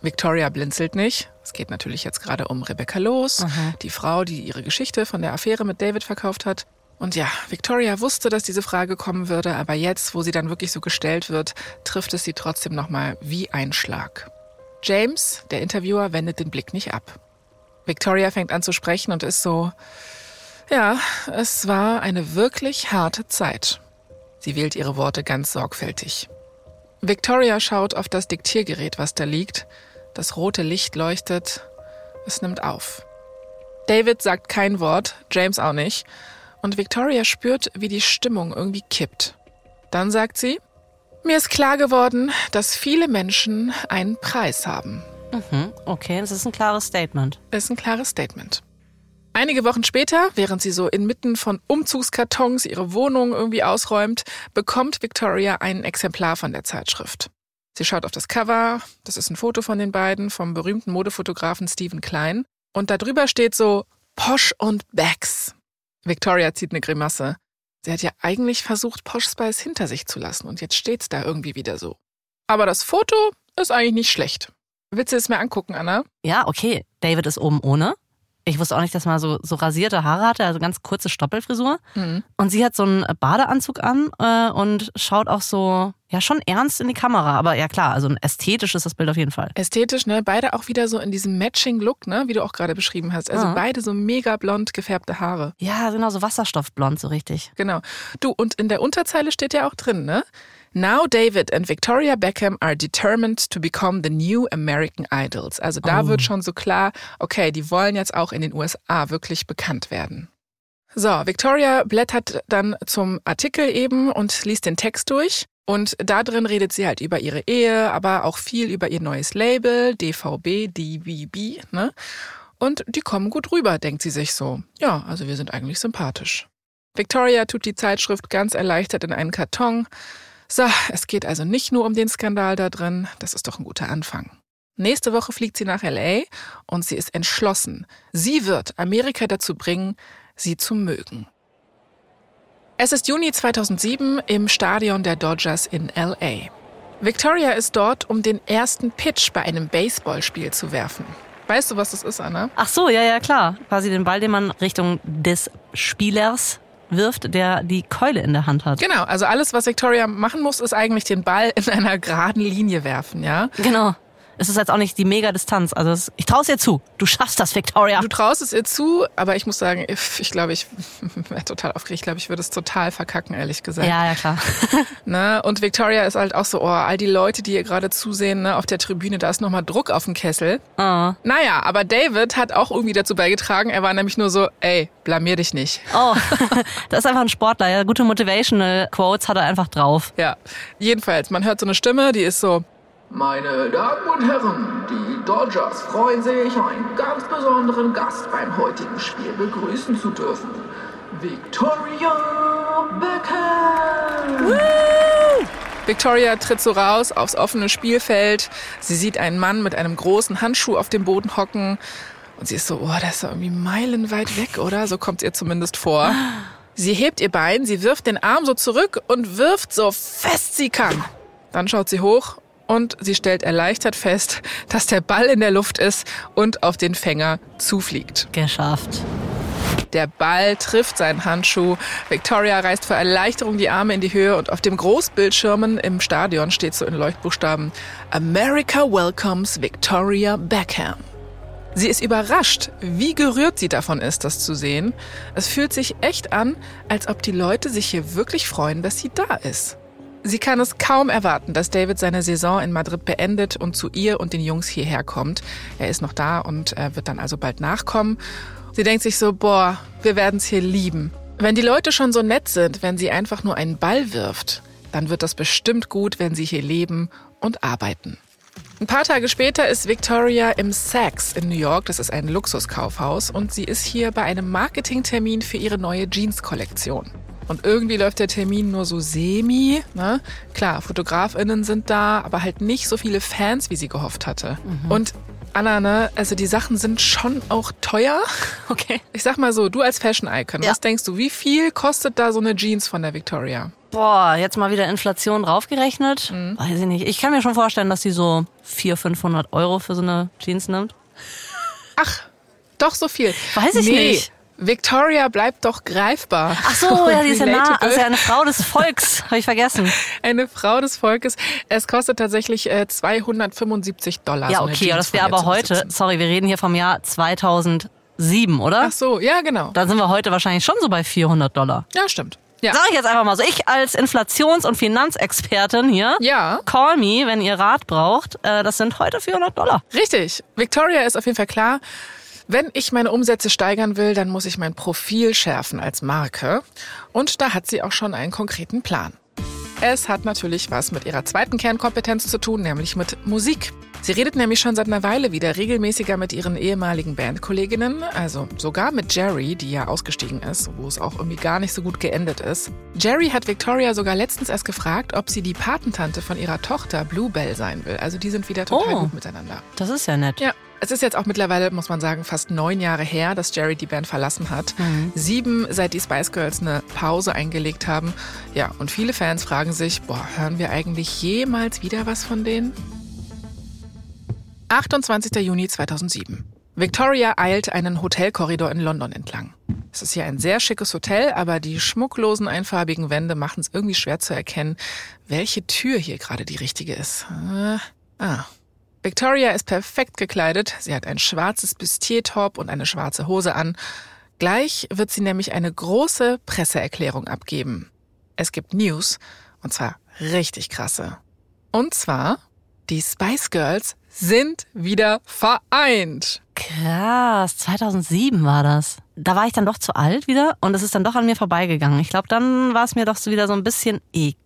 Victoria blinzelt nicht, Es geht natürlich jetzt gerade um Rebecca Loos, die Frau, die ihre Geschichte von der Affäre mit David verkauft hat. Und ja, Victoria wusste, dass diese Frage kommen würde, aber jetzt, wo sie dann wirklich so gestellt wird, trifft es sie trotzdem nochmal wie ein Schlag. James, der Interviewer, wendet den Blick nicht ab. Victoria fängt an zu sprechen und ist so, ja, es war eine wirklich harte Zeit. Sie wählt ihre Worte ganz sorgfältig. Victoria schaut auf das Diktiergerät, was da liegt. Das rote Licht leuchtet. Es nimmt auf. David sagt kein Wort, James auch nicht. Und Victoria spürt, wie die Stimmung irgendwie kippt. Dann sagt sie, mir ist klar geworden, dass viele Menschen einen Preis haben. Mhm, okay, das ist ein klares Statement. Ist ein klares Statement. Einige Wochen später, während sie so inmitten von Umzugskartons ihre Wohnung irgendwie ausräumt, bekommt Victoria ein Exemplar von der Zeitschrift. Sie schaut auf das Cover, das ist ein Foto von den beiden vom berühmten Modefotografen Stephen Klein und darüber steht so Posh und Bags. Victoria zieht eine Grimasse. Sie hat ja eigentlich versucht, Posh Spice hinter sich zu lassen und jetzt steht's da irgendwie wieder so. Aber das Foto ist eigentlich nicht schlecht. Willst du es mir angucken, Anna? Ja, okay. David ist oben ohne. Ich wusste auch nicht, dass man so, so rasierte Haare hatte, also ganz kurze Stoppelfrisur. Mhm. Und sie hat so einen Badeanzug an äh, und schaut auch so, ja, schon ernst in die Kamera. Aber ja, klar, also ein ästhetisch ist das Bild auf jeden Fall. Ästhetisch, ne? Beide auch wieder so in diesem Matching-Look, ne? Wie du auch gerade beschrieben hast. Also Ja. beide so mega blond gefärbte Haare. Ja, genau, so wasserstoffblond, so richtig. Genau. Du, und in der Unterzeile steht ja auch drin, ne? Now David and Victoria Beckham are determined to become the new American Idols. Also da Oh. wird schon so klar, okay, die wollen jetzt auch in den USA wirklich bekannt werden. So, Victoria blättert dann zum Artikel eben und liest den Text durch. Und da drin redet sie halt über ihre Ehe, aber auch viel über ihr neues Label, DVB, DVB, ne? Und die kommen gut rüber, denkt sie sich so. Ja, also wir sind eigentlich sympathisch. Victoria tut die Zeitschrift ganz erleichtert in einen Karton. So, es geht also nicht nur um den Skandal da drin, das ist doch ein guter Anfang. Nächste Woche fliegt sie nach LA und sie ist entschlossen. Sie wird Amerika dazu bringen, sie zu mögen. Es ist Juni 2007 im Stadion der Dodgers in LA. Victoria ist dort, um den ersten Pitch bei einem Baseballspiel zu werfen. Weißt du, was das ist, Anna? Ach so, ja, ja, klar. Quasi den Ball, den man Richtung des Spielers wirft, der die Keule in der Hand hat. Genau, also alles, was Victoria machen muss, ist eigentlich den Ball in einer geraden Linie werfen, ja? Genau. Es ist jetzt auch nicht die Mega-Distanz. Also es, ich traue es dir zu. Du schaffst das, Victoria. Du traust es ihr zu, aber ich muss sagen, ich ich glaube, ich wäre total aufgeregt. Ich glaube, ich würde es total verkacken, ehrlich gesagt. Ja, ja, klar. Ne? Und Victoria ist halt auch so, oh, all die Leute, die ihr gerade zusehen, ne, auf der Tribüne, da ist nochmal Druck auf dem Kessel. Oh. Naja, aber David hat auch irgendwie dazu beigetragen. Er war nämlich nur so, ey, blamier dich nicht. Oh, das ist einfach ein Sportler. Ja. Gute Motivational Quotes hat er einfach drauf. Ja, jedenfalls, man hört so eine Stimme, die ist so, Meine Damen und Herren, die Dodgers freuen sich, einen ganz besonderen Gast beim heutigen Spiel begrüßen zu dürfen. Victoria Beckham! Victoria tritt so raus aufs offene Spielfeld. Sie sieht einen Mann mit einem großen Handschuh auf dem Boden hocken. Und sie ist so, oh, das ist irgendwie meilenweit weg, oder? So kommt ihr zumindest vor. Sie hebt ihr Bein, sie wirft den Arm so zurück und wirft so fest sie kann. Dann schaut sie hoch und sie stellt erleichtert fest, dass der Ball in der Luft ist und auf den Fänger zufliegt. Geschafft. Der Ball trifft seinen Handschuh. Victoria reißt vor Erleichterung die Arme in die Höhe und auf dem Großbildschirmen im Stadion steht so in Leuchtbuchstaben America welcomes Victoria Beckham. Sie ist überrascht, wie gerührt sie davon ist, das zu sehen. Es fühlt sich echt an, als ob die Leute sich hier wirklich freuen, dass sie da ist. Sie kann es kaum erwarten, dass David seine Saison in Madrid beendet und zu ihr und den Jungs hierher kommt. Er ist noch da und er wird dann also bald nachkommen. Sie denkt sich so, boah, wir werden es hier lieben. Wenn die Leute schon so nett sind, wenn sie einfach nur einen Ball wirft, dann wird das bestimmt gut, wenn sie hier leben und arbeiten. Ein paar Tage später ist Victoria im Saks in New York. Das ist ein Luxuskaufhaus. Und sie ist hier bei einem Marketingtermin für ihre neue Jeans-Kollektion. Und irgendwie läuft der Termin nur so semi. Ne? Klar, FotografInnen sind da, aber halt nicht so viele Fans, wie sie gehofft hatte. Und Anna, ne, also die Sachen sind schon auch teuer. Okay. Ich sag mal so, du als Fashion-Icon, Ja. was denkst du, wie viel kostet da so eine Jeans von der Victoria? Boah, jetzt mal wieder Inflation draufgerechnet. Mhm. Weiß ich nicht. Ich kann mir schon vorstellen, dass die so 400, 500 Euro für so eine Jeans nimmt. Ach, doch so viel. Weiß ich nee. nicht. Victoria bleibt doch greifbar. Ach so, ja, die ist ja nah. Also ja eine Frau des Volks. Habe ich vergessen. Eine Frau des Volkes. Es kostet tatsächlich äh, 275 Dollar. Ja, so okay, das wäre aber heute, besitzen. sorry, wir reden hier vom Jahr 2007, oder? Ach so, ja, genau. Da sind wir heute wahrscheinlich schon so bei 400 Dollar. Ja, stimmt. Ja. Sag ich jetzt einfach mal so. Ich als Inflations- und Finanzexpertin hier, Ja, call me, wenn ihr Rat braucht. Äh, das sind heute 400 Dollar. richtig. Victoria ist auf jeden Fall klar. Wenn ich meine Umsätze steigern will, dann muss ich mein Profil schärfen als Marke. Und da hat sie auch schon einen konkreten Plan. Es hat natürlich was mit ihrer zweiten Kernkompetenz zu tun, nämlich mit Musik. Sie redet nämlich schon seit einer Weile wieder regelmäßiger mit ihren ehemaligen Bandkolleginnen, also sogar mit Jerry, die ja ausgestiegen ist, wo es auch irgendwie gar nicht so gut geendet ist. Jerry hat Victoria sogar letztens erst gefragt, ob sie die Patentante von ihrer Tochter Bluebell sein will. Also die sind wieder total Oh. gut miteinander. Das ist ja nett. Ja, es ist jetzt auch mittlerweile, muss man sagen, fast neun Jahre her, dass Jerry die Band verlassen hat. Sieben, seit die Spice Girls eine Pause eingelegt haben. Ja, und viele Fans fragen sich, boah, hören wir eigentlich jemals wieder was von denen? 28. Juni 2007. Victoria eilt einen Hotelkorridor in London entlang. Es ist hier ein sehr schickes Hotel, aber die schmucklosen einfarbigen Wände machen es irgendwie schwer zu erkennen, welche Tür hier gerade die richtige ist. Äh, ah, Victoria ist perfekt gekleidet. Sie hat ein schwarzes Bustier-Top und eine schwarze Hose an. Gleich wird sie nämlich eine große Presseerklärung abgeben. Es gibt News, und zwar richtig krasse. Und zwar, die Spice Girls sind wieder vereint. Krass, 2007 war das. Da war ich dann doch zu alt wieder und es ist dann doch an mir vorbeigegangen. Ich glaube, dann war es mir doch so wieder so ein bisschen egal.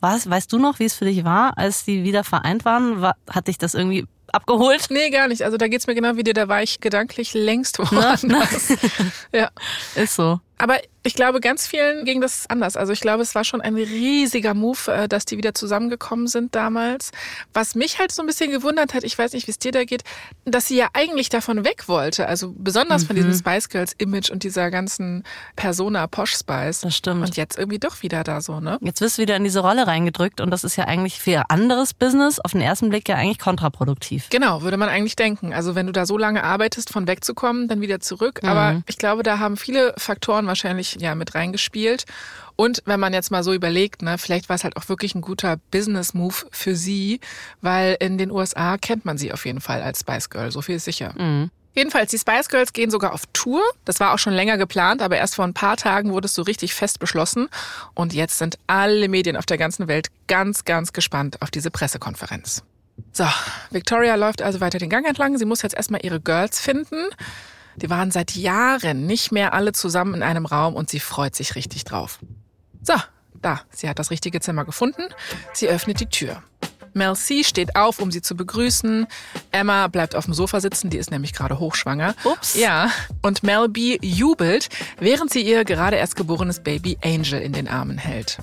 Was, weißt du noch, wie es für dich war, als die wieder vereint waren? War, hat dich das irgendwie abgeholt? Nee, gar nicht. Also da geht's mir genau wie dir, da war ich gedanklich längst woanders. ja. Ist so. Aber ich glaube, ganz vielen ging das anders. Also ich glaube, es war schon ein riesiger Move, äh, dass die wieder zusammengekommen sind damals. Was mich halt so ein bisschen gewundert hat, ich weiß nicht, wie es dir da geht, dass sie ja eigentlich davon weg wollte. Also besonders von Mhm. diesem Spice Girls Image und dieser ganzen Persona Posh Spice. Das stimmt. Und jetzt irgendwie doch wieder da so, ne? Jetzt wirst du wieder in diese Rolle reingedrückt und das ist ja eigentlich für ihr anderes Business auf den ersten Blick ja eigentlich kontraproduktiv. Genau, würde man eigentlich denken. Also wenn du da so lange arbeitest, von wegzukommen, dann wieder zurück. Aber ich glaube, da haben viele Faktoren wahrscheinlich ja mit reingespielt. Und wenn man jetzt mal so überlegt, ne, vielleicht war es halt auch wirklich ein guter Business-Move für sie, weil in den USA kennt man sie auf jeden Fall als Spice Girl, so viel ist sicher. Jedenfalls, die Spice Girls gehen sogar auf Tour. Das war auch schon länger geplant, aber erst vor ein paar Tagen wurde es so richtig fest beschlossen. Und jetzt sind alle Medien auf der ganzen Welt ganz, ganz gespannt auf diese Pressekonferenz. So, Victoria läuft also weiter den Gang entlang. Sie muss jetzt erstmal ihre Girls finden. Die waren seit Jahren nicht mehr alle zusammen in einem Raum und sie freut sich richtig drauf. So, da, sie hat das richtige Zimmer gefunden. Sie öffnet die Tür. Mel C steht auf, um sie zu begrüßen. Emma bleibt auf dem Sofa sitzen, die ist nämlich gerade hochschwanger. Ups. Ja, und Mel B jubelt, während sie ihr gerade erst geborenes Baby Angel in den Armen hält.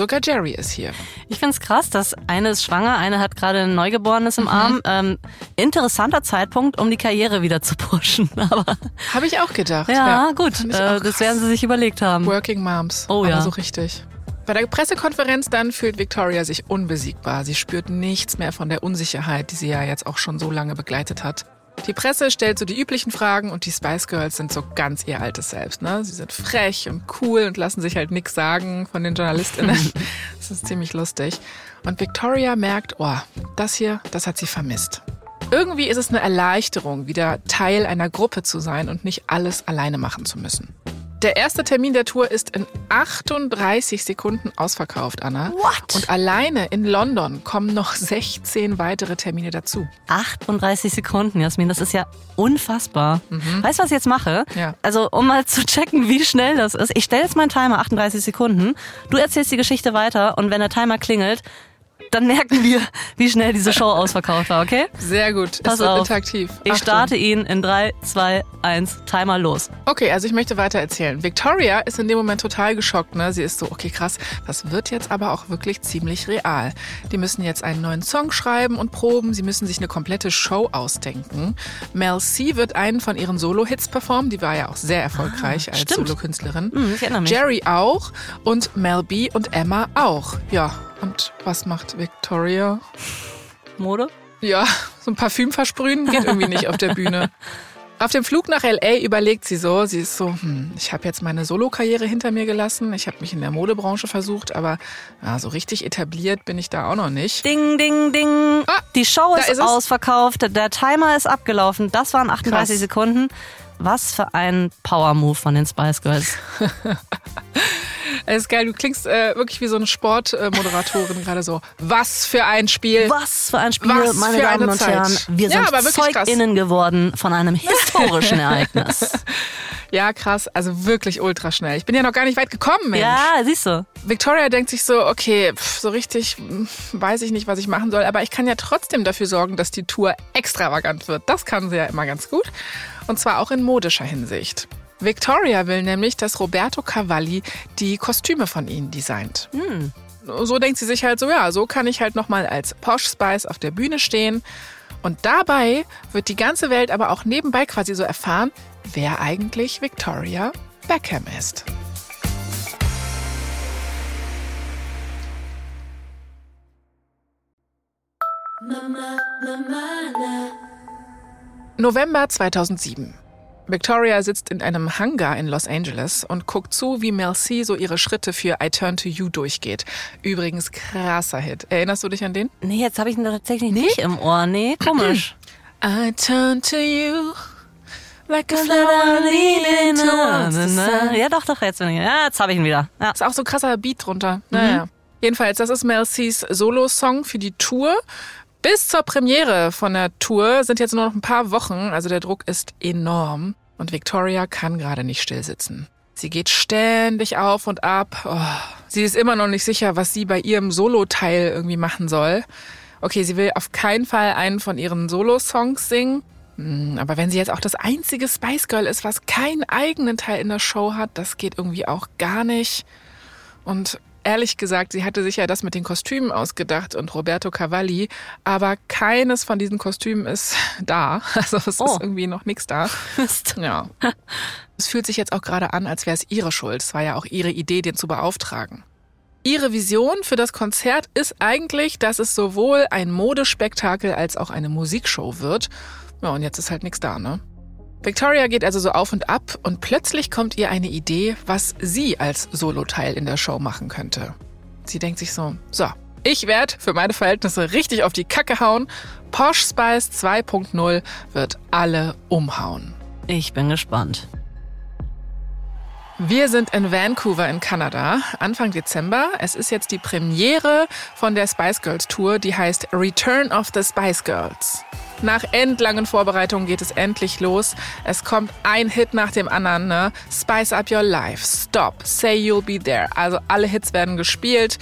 Sogar Jerry ist hier. Ich find's krass, dass eine ist schwanger, eine hat gerade ein Neugeborenes im Arm. Ähm, interessanter Zeitpunkt, um die Karriere wieder zu pushen. Aber Habe ich auch gedacht. ja, gut, fand ich äh, das werden sie sich überlegt haben. Working Moms. Oh ja. so richtig. Bei der Pressekonferenz dann fühlt Victoria sich unbesiegbar. Sie spürt nichts mehr von der Unsicherheit, die sie ja jetzt auch schon so lange begleitet hat. Die Presse stellt so die üblichen Fragen und die Spice Girls sind so ganz ihr altes Selbst. Ne? Sie sind frech und cool und lassen sich halt nichts sagen von den JournalistInnen. das ist ziemlich lustig. Und Victoria merkt, oh, das hier, das hat sie vermisst. Irgendwie ist es eine Erleichterung, wieder Teil einer Gruppe zu sein und nicht alles alleine machen zu müssen. Der erste Termin der Tour ist in 38 Sekunden ausverkauft, Anna. What? Und alleine in London kommen noch 16 weitere Termine dazu. 38 Sekunden, Jasmin, das ist ja unfassbar. Weißt du, was ich jetzt mache? Ja. Also, um mal zu checken, wie schnell das ist. Ich stelle jetzt meinen Timer 38 Sekunden. Du erzählst die Geschichte weiter und wenn der Timer klingelt, dann merken wir, wie schnell diese Show ausverkauft war, okay? Sehr gut. Pass es wird auf. interaktiv. Ich Achtung. starte ihn in 3, 2, 1, Timer los. Okay, also ich möchte weiter erzählen. Victoria ist in dem Moment total geschockt. Ne? Sie ist so, okay, krass, das wird jetzt aber auch wirklich ziemlich real. Die müssen jetzt einen neuen Song schreiben und proben. Sie müssen sich eine komplette Show ausdenken. Mel C wird einen von ihren Solo-Hits performen. Die war ja auch sehr erfolgreich als Ah, stimmt. Solokünstlerin. Hm, ich erinnere mich. Jerry auch und Mel B und Emma auch. Ja, und was macht Victoria? Mode? Ja, so ein Parfüm versprühen geht irgendwie nicht auf der Bühne. Auf dem Flug nach LA überlegt sie so, sie ist so, hm, ich habe jetzt meine Solokarriere hinter mir gelassen, ich habe mich in der Modebranche versucht, aber ja, so richtig etabliert bin ich da auch noch nicht. Ding, ding, ding. Ah, Die Show ist, ist ausverkauft, der Timer ist abgelaufen. Das waren 38 Krass. Sekunden. Was für ein Power-Move von den Spice Girls. Es ist geil, du klingst äh, wirklich wie so eine Sportmoderatorin gerade so. Was für ein Spiel. Was für ein Spiel, Was meine Damen und Zeit. Herren. Wir Ja, sind. ZeugInnen geworden von einem historischen Ereignis. Ja, krass, also wirklich ultra schnell. Ich bin ja noch gar nicht weit gekommen, Mensch. ja, siehst du. Victoria denkt sich so, okay, pf, so richtig hm, weiß ich nicht, was ich machen soll, aber ich kann ja trotzdem dafür sorgen, dass die Tour extravagant wird. Das kann sie ja immer ganz gut. Und zwar auch in modischer Hinsicht. Victoria will nämlich, dass Roberto Cavalli die Kostüme von ihnen designt. So denkt sie sich halt so, ja, so kann ich halt nochmal als Posh Spice auf der Bühne stehen. Und dabei wird die ganze Welt aber auch nebenbei quasi so erfahren, wer eigentlich Victoria Beckham ist. November 2007. Victoria sitzt in einem Hangar in Los Angeles und guckt zu, wie Mel C so ihre Schritte für I Turn to You durchgeht. Übrigens krasser Hit. Erinnerst du dich an den? Nee, jetzt habe ich ihn tatsächlich nicht im Ohr. Nee, komisch. I turn to you like a flower leaning towards the sun. Ja, doch, doch, jetzt bin ich. Ja, jetzt habe ich ihn wieder. Ja. Ist auch so ein krasser Beat drunter. Naja. Jedenfalls, das ist Mel C's Solo-Song für die Tour. Bis zur Premiere von der Tour sind jetzt nur noch ein paar Wochen, also der Druck ist enorm. Und Victoria kann gerade nicht stillsitzen. Sie geht ständig auf und ab. Oh, sie ist immer noch nicht sicher, was sie bei ihrem Solo-Teil irgendwie machen soll. Okay, sie will auf keinen Fall einen von ihren Solo-Songs singen. Hm, Aber wenn sie jetzt auch das einzige Spice Girl ist, was keinen eigenen Teil in der Show hat, das geht irgendwie auch gar nicht. Und ehrlich gesagt, sie hatte sich ja das mit den Kostümen ausgedacht und Roberto Cavalli, aber keines von diesen Kostümen ist da. Also es Oh. ist irgendwie noch nichts da. Ja. Es fühlt sich jetzt auch gerade an, als wäre es ihre Schuld. Es war ja auch ihre Idee, den zu beauftragen. Ihre Vision für das Konzert ist eigentlich, dass es sowohl ein Modespektakel als auch eine Musikshow wird. Ja, und jetzt ist halt nichts da, ne? Victoria geht also so auf und ab und plötzlich kommt ihr eine Idee, was sie als Soloteil in der Show machen könnte. Sie denkt sich so, so, ich werde für meine Verhältnisse richtig auf die Kacke hauen. Posh Spice 2.0 wird alle umhauen. Ich bin gespannt. Wir sind in Vancouver in Kanada, Anfang Dezember. Es ist jetzt die Premiere von der Spice Girls Tour, die heißt Return of the Spice Girls. Nach endlangen Vorbereitungen geht es endlich los. Es kommt ein Hit nach dem anderen. Ne? Spice Up Your Life, Stop, Say You'll Be There. Also alle Hits werden gespielt.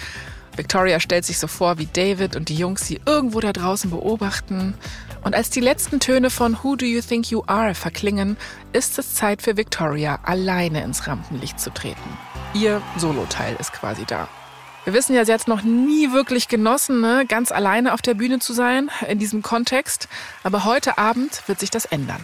Victoria stellt sich so vor, wie David und die Jungs sie irgendwo da draußen beobachten. Und als die letzten Töne von Who Do You Think You Are verklingen, ist es Zeit für Victoria, alleine ins Rampenlicht zu treten. Ihr Soloteil ist quasi da. Wir wissen ja, sie hat es noch nie wirklich genossen, ne? ganz alleine auf der Bühne zu sein, in diesem Kontext. Aber heute Abend wird sich das ändern.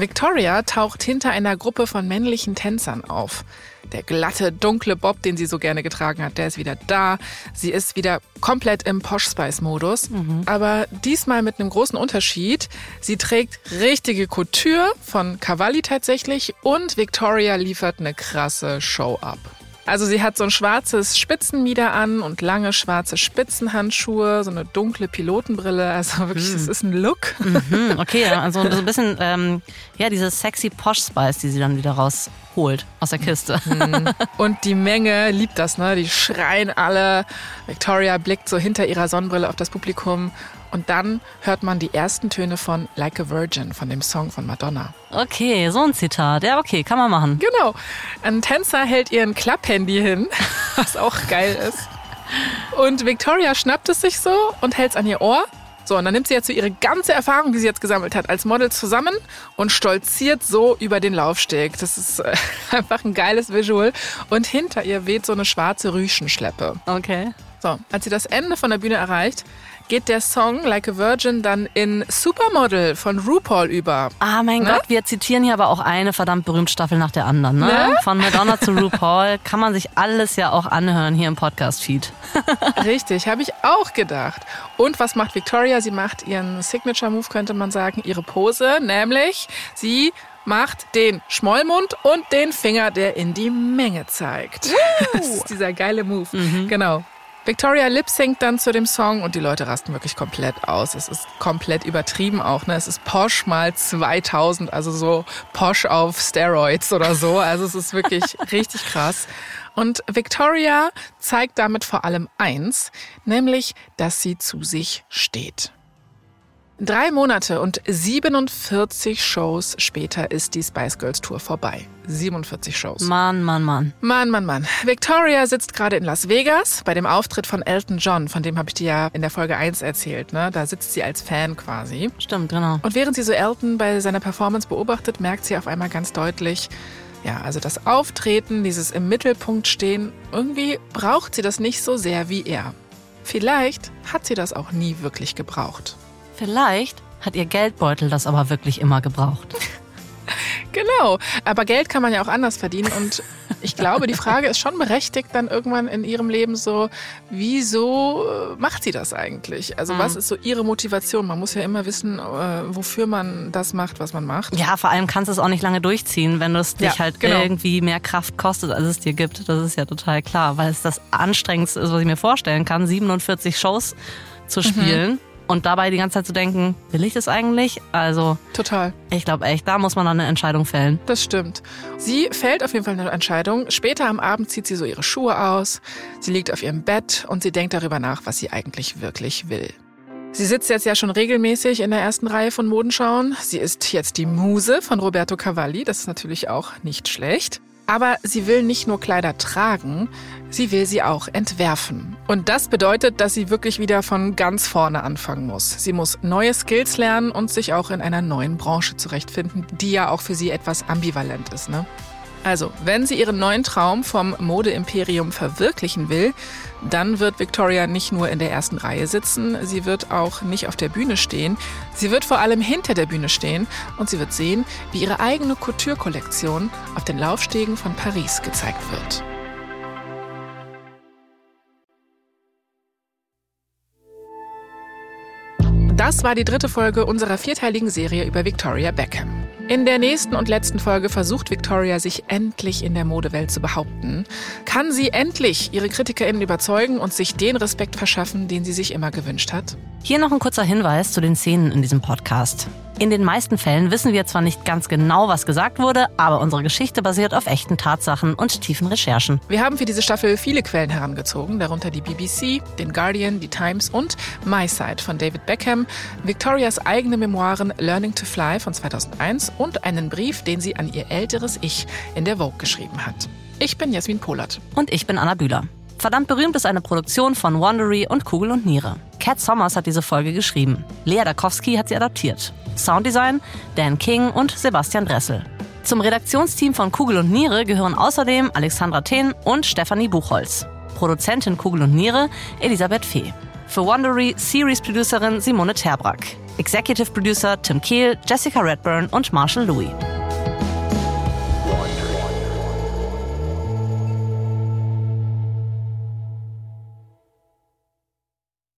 Victoria taucht hinter einer Gruppe von männlichen Tänzern auf. Der glatte, dunkle Bob, den sie so gerne getragen hat, der ist wieder da. Sie ist wieder komplett im Posh Spice-Modus. Aber diesmal mit einem großen Unterschied. Sie trägt richtige Couture von Cavalli tatsächlich und Victoria liefert eine krasse Show ab. Also sie hat so ein schwarzes Spitzenmieder an und lange schwarze Spitzenhandschuhe, so eine dunkle Pilotenbrille. Also wirklich, es ist ein Look. Hm, okay, also so ein bisschen, ähm, ja, diese sexy Posh Spice, die sie dann wieder rausholt aus der Kiste. Und die Menge liebt das, ne? Die schreien alle. Victoria blickt so hinter ihrer Sonnenbrille auf das Publikum. Und dann hört man die ersten Töne von Like a Virgin, von dem Song von Madonna. Okay, so ein Zitat. Ja, okay, kann man machen. Genau. Ein Tänzer hält ihr ein Klapphandy hin, was auch geil ist. Und Victoria schnappt es sich so und hält es an ihr Ohr. So, und dann nimmt sie jetzt so ihre ganze Erfahrung, die sie jetzt gesammelt hat, als Model zusammen und stolziert so über den Laufsteg. Das ist äh, einfach ein geiles Visual. Und hinter ihr weht so eine schwarze Rüschenschleppe. Okay. So, als sie das Ende von der Bühne erreicht, geht der Song Like a Virgin dann in Supermodel von RuPaul über. Ah, mein Ne? Gott, wir zitieren hier aber auch eine verdammt berühmte Staffel nach der anderen. Ne? Ne? Von Madonna zu RuPaul kann man sich alles ja auch anhören hier im Podcast-Feed. Richtig, habe ich auch gedacht. Und was macht Victoria? Sie macht ihren Signature-Move, könnte man sagen, ihre Pose, nämlich sie macht den Schmollmund und den Finger, der in die Menge zeigt. Das ist dieser geile Move. Genau. Victoria lip-singt dann zu dem Song und die Leute rasten wirklich komplett aus. Es ist komplett übertrieben auch. Ne? Es ist Posh mal 2000, also so Posh auf Steroids oder so. Also es ist wirklich richtig krass. Und Victoria zeigt damit vor allem eins, nämlich, dass sie zu sich steht. Drei Monate und 47 Shows später ist die Spice Girls Tour vorbei. 47 Shows. Mann, Mann, Mann. Mann, Mann, Mann. Victoria sitzt gerade in Las Vegas bei dem Auftritt von Elton John, von dem habe ich dir ja in der Folge 1 erzählt. Ne? Da sitzt sie als Fan quasi. Stimmt, genau. Und während sie so Elton bei seiner Performance beobachtet, merkt sie auf einmal ganz deutlich, ja, also das Auftreten, dieses im Mittelpunkt stehen, irgendwie braucht sie das nicht so sehr wie er. Vielleicht hat sie das auch nie wirklich gebraucht. Vielleicht hat ihr Geldbeutel das aber wirklich immer gebraucht. Genau, aber Geld kann man ja auch anders verdienen und ich glaube, die Frage ist schon berechtigt dann irgendwann in ihrem Leben so, wieso äh, macht sie das eigentlich? Also was ist so ihre Motivation? Man muss ja immer wissen, äh, wofür man das macht, was man macht. Ja, vor allem kannst du es auch nicht lange durchziehen, wenn du es dich Ja, halt genau. irgendwie mehr Kraft kostet, als es dir gibt. Das ist ja total klar, weil es das anstrengendste ist, was ich mir vorstellen kann, 47 Shows zu spielen und dabei die ganze Zeit zu denken, will ich das eigentlich? Also, Total. ich glaube echt, da muss man dann eine Entscheidung fällen. Das stimmt. Sie fällt auf jeden Fall eine Entscheidung. Später am Abend zieht sie so ihre Schuhe aus. Sie liegt auf ihrem Bett und sie denkt darüber nach, was sie eigentlich wirklich will. Sie sitzt jetzt ja schon regelmäßig in der ersten Reihe von Modenschauen. Sie ist jetzt die Muse von Roberto Cavalli. Das ist natürlich auch nicht schlecht. Aber sie will nicht nur Kleider tragen, sie will sie auch entwerfen. Und das bedeutet, dass sie wirklich wieder von ganz vorne anfangen muss. Sie muss neue Skills lernen und sich auch in einer neuen Branche zurechtfinden, die ja auch für sie etwas ambivalent ist. Ne? Also, wenn sie ihren neuen Traum vom Modeimperium verwirklichen will, dann wird Victoria nicht nur in der ersten Reihe sitzen, sie wird auch nicht auf der Bühne stehen, sie wird vor allem hinter der Bühne stehen und sie wird sehen, wie ihre eigene Couture-Kollektion auf den Laufstegen von Paris gezeigt wird. Das war die dritte Folge unserer vierteiligen Serie über Victoria Beckham. In der nächsten und letzten Folge versucht Victoria sich endlich in der Modewelt zu behaupten. Kann sie endlich ihre KritikerInnen überzeugen und sich den Respekt verschaffen, den sie sich immer gewünscht hat? Hier noch ein kurzer Hinweis zu den Szenen in diesem Podcast. In den meisten Fällen wissen wir zwar nicht ganz genau, was gesagt wurde, aber unsere Geschichte basiert auf echten Tatsachen und tiefen Recherchen. Wir haben für diese Staffel viele Quellen herangezogen, darunter die BBC, den Guardian, die Times und My Side von David Beckham, Victorias eigene Memoiren Learning to Fly von 2001 und einen Brief, den sie an ihr älteres Ich in der Vogue geschrieben hat. Ich bin Jasmin Polat. Und ich bin Anna Bühler. Verdammt berühmt ist eine Produktion von Wandery und Kugel und Niere. Cat Sommers hat diese Folge geschrieben. Lea Dakowski hat sie adaptiert. Sounddesign Dan King und Sebastian Dressel. Zum Redaktionsteam von Kugel und Niere gehören außerdem Alexandra Thehn und Stefanie Buchholz. Produzentin Kugel und Niere Elisabeth Fee. Für Wandery Series Producerin Simone Terbrack. Executive Producer Tim Kehl, Jessica Redburn und Marshall Louis.